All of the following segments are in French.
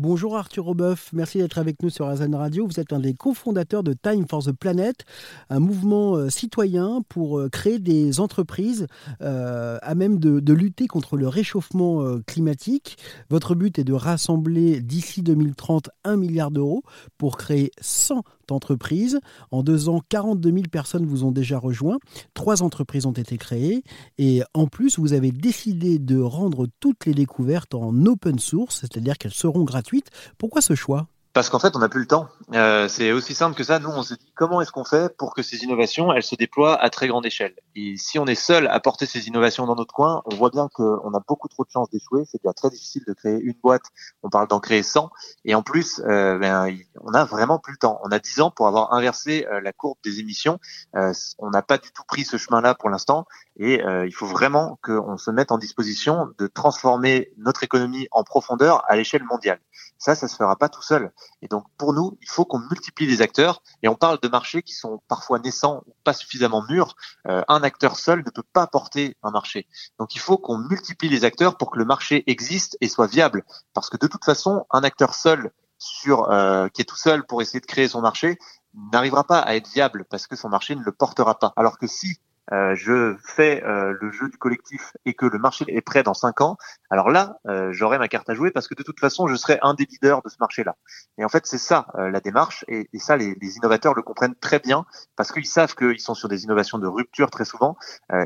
Bonjour Arthur Robeuf, merci d'être avec nous sur Azen Radio. Vous êtes un des cofondateurs de Time for the Planet, un mouvement euh, citoyen pour euh, créer des entreprises euh, à même de, lutter contre le réchauffement climatique. Votre but est de rassembler d'ici 2030 un milliard d'euros pour créer 100 entreprises. En deux ans, 42 000 personnes vous ont déjà rejoint. Trois entreprises ont été créées. Et en plus, vous avez décidé de rendre toutes les découvertes en open source, c'est-à-dire qu'elles seront gratuites pourquoi ce choix? Parce qu'en fait, on n'a plus le temps. Euh, c'est aussi simple que ça. Nous, on se dit comment est-ce qu'on fait pour que ces innovations, elles se déploient à très grande échelle? Et si on est seul à porter ces innovations dans notre coin, on voit bien qu'on a beaucoup trop de chances d'échouer. C'est déjà très difficile de créer une boîte. On parle d'en créer 100. Et en plus, euh, ben, on a vraiment plus le temps. On a 10 ans pour avoir inversé euh, la courbe des émissions. on n'a pas du tout pris ce chemin-là pour l'instant. Et il faut vraiment qu'on se mette en disposition de transformer notre économie en profondeur à l'échelle mondiale. Ça, ça se fera pas tout seul. Et donc, pour nous, il faut qu'on multiplie les acteurs. Et on parle de marchés qui sont parfois naissants ou pas suffisamment mûrs. Euh, acteur seul ne peut pas porter un marché. Donc, il faut qu'on multiplie les acteurs pour que le marché existe et soit viable. Parce que de toute façon, un acteur seul sur euh, qui est tout seul pour essayer de créer son marché n'arrivera pas à être viable parce que son marché ne le portera pas. Alors que si euh, je fais euh, le jeu du collectif et que le marché est prêt dans cinq ans, alors là, euh, j'aurai ma carte à jouer parce que de toute façon, je serai un des leaders de ce marché-là. Et en fait, c'est ça la démarche, et, et ça, les, les, innovateurs le comprennent très bien parce qu'ils savent qu'ils sont sur des innovations de rupture très souvent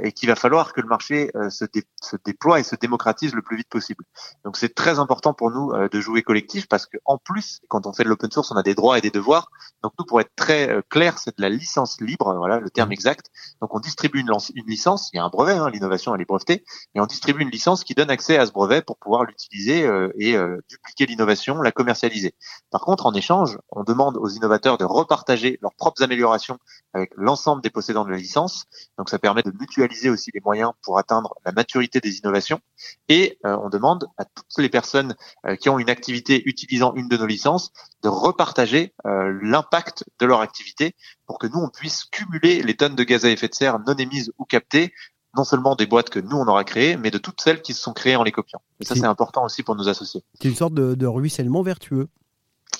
et qu'il va falloir que le marché se, se, déploie et se démocratise le plus vite possible. Donc, c'est très important pour nous de jouer collectif parce que en plus, quand on fait de l'open source, on a des droits et des devoirs. Donc, nous, pour être très clair, c'est de la licence libre, voilà le terme mmh. exact. Donc, on distribue une, une, licence, il y a un brevet, hein, l'innovation elle est brevetée, et on distribue une licence qui donne accès à ce brevet pour pouvoir l'utiliser euh, et euh, dupliquer l'innovation, la commercialiser. Par contre, en échange, on demande aux innovateurs de repartager leurs propres améliorations avec l'ensemble des possédants de la licence. Donc ça permet de mutualiser aussi les moyens pour atteindre la maturité des innovations. Et euh, on demande à toutes les personnes qui ont une activité utilisant une de nos licences de repartager l'impact de leur activité pour que nous, on puisse cumuler les tonnes de gaz à effet de serre non émises ou captées, non seulement des boîtes que nous, on aura créées, mais de toutes celles qui se sont créées en les copiant. Et ça, c'est important aussi pour nos associés. C'est une sorte de ruissellement vertueux.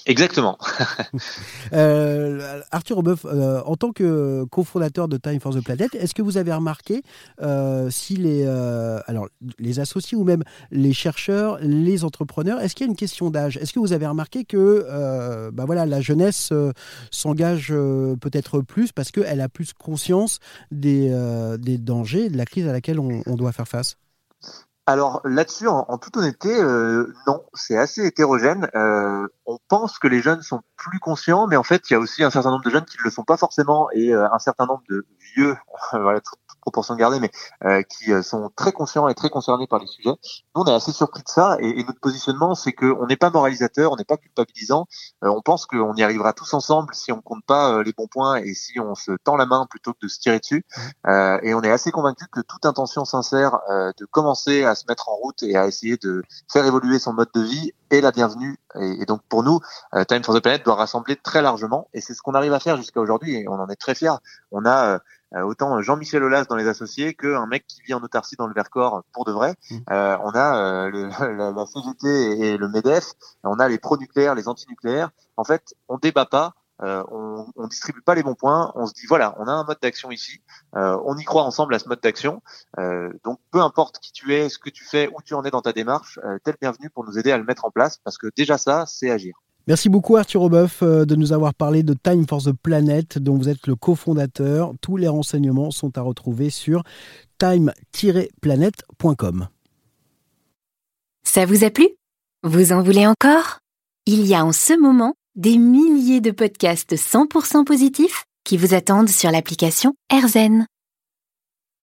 Exactement. euh, Arthur Robeuf, euh, en tant que cofondateur de Time for the Planet, est-ce que vous avez remarqué euh, si les, alors, les associés ou même les chercheurs, les entrepreneurs, est-ce qu'il y a une question d'âge? Est-ce que vous avez remarqué que bah voilà, la jeunesse s'engage peut-être plus parce qu'elle a plus conscience des, dangers, de la crise à laquelle on doit faire face? Alors là-dessus, en, toute honnêteté, euh, non, c'est assez hétérogène. Euh, on pense que les jeunes sont plus conscients, mais en fait, il y a aussi un certain nombre de jeunes qui ne le sont pas forcément, et euh, un certain nombre de vieux, proportion gardée, mais euh, qui euh, sont très conscients et très concernés par les sujets. Nous, on est assez surpris de ça, et, et notre positionnement, c'est qu'on n'est pas moralisateur, on n'est pas culpabilisant. Euh, on pense qu'on y arrivera tous ensemble si on compte pas les bons points et si on se tend la main plutôt que de se tirer dessus. Mmh. et on est assez convaincu que toute intention sincère de commencer à se mettre en route et à essayer de faire évoluer son mode de vie est la bienvenue. Et, et donc pour nous, Time for the Planet doit rassembler très largement, et c'est ce qu'on arrive à faire jusqu'à aujourd'hui, et on en est très fiers. On a euh, autant Jean-Michel Aulas dans les associés qu'un mec qui vit en autarcie dans le Vercors pour de vrai. Mmh. Euh, on a euh, le, la, CGT et le MEDEF, on a les pro-nucléaires, les anti-nucléaires. En fait, on débat pas. Euh, on, on distribue pas les bons points, on se dit voilà, on a un mode d'action ici, euh, on y croit ensemble à ce mode d'action. Euh, donc peu importe qui tu es, ce que tu fais, où tu en es dans ta démarche, euh, t'es le bienvenu pour nous aider à le mettre en place parce que déjà ça, c'est agir. Merci beaucoup Arthur Robeuf euh, de nous avoir parlé de Time for the Planet dont vous êtes le cofondateur. Tous les renseignements sont à retrouver sur time-planet.com. Ça vous a plu? Vous en voulez encore? Il y a en ce moment des milliers de podcasts 100% positifs qui vous attendent sur l'application AirZen.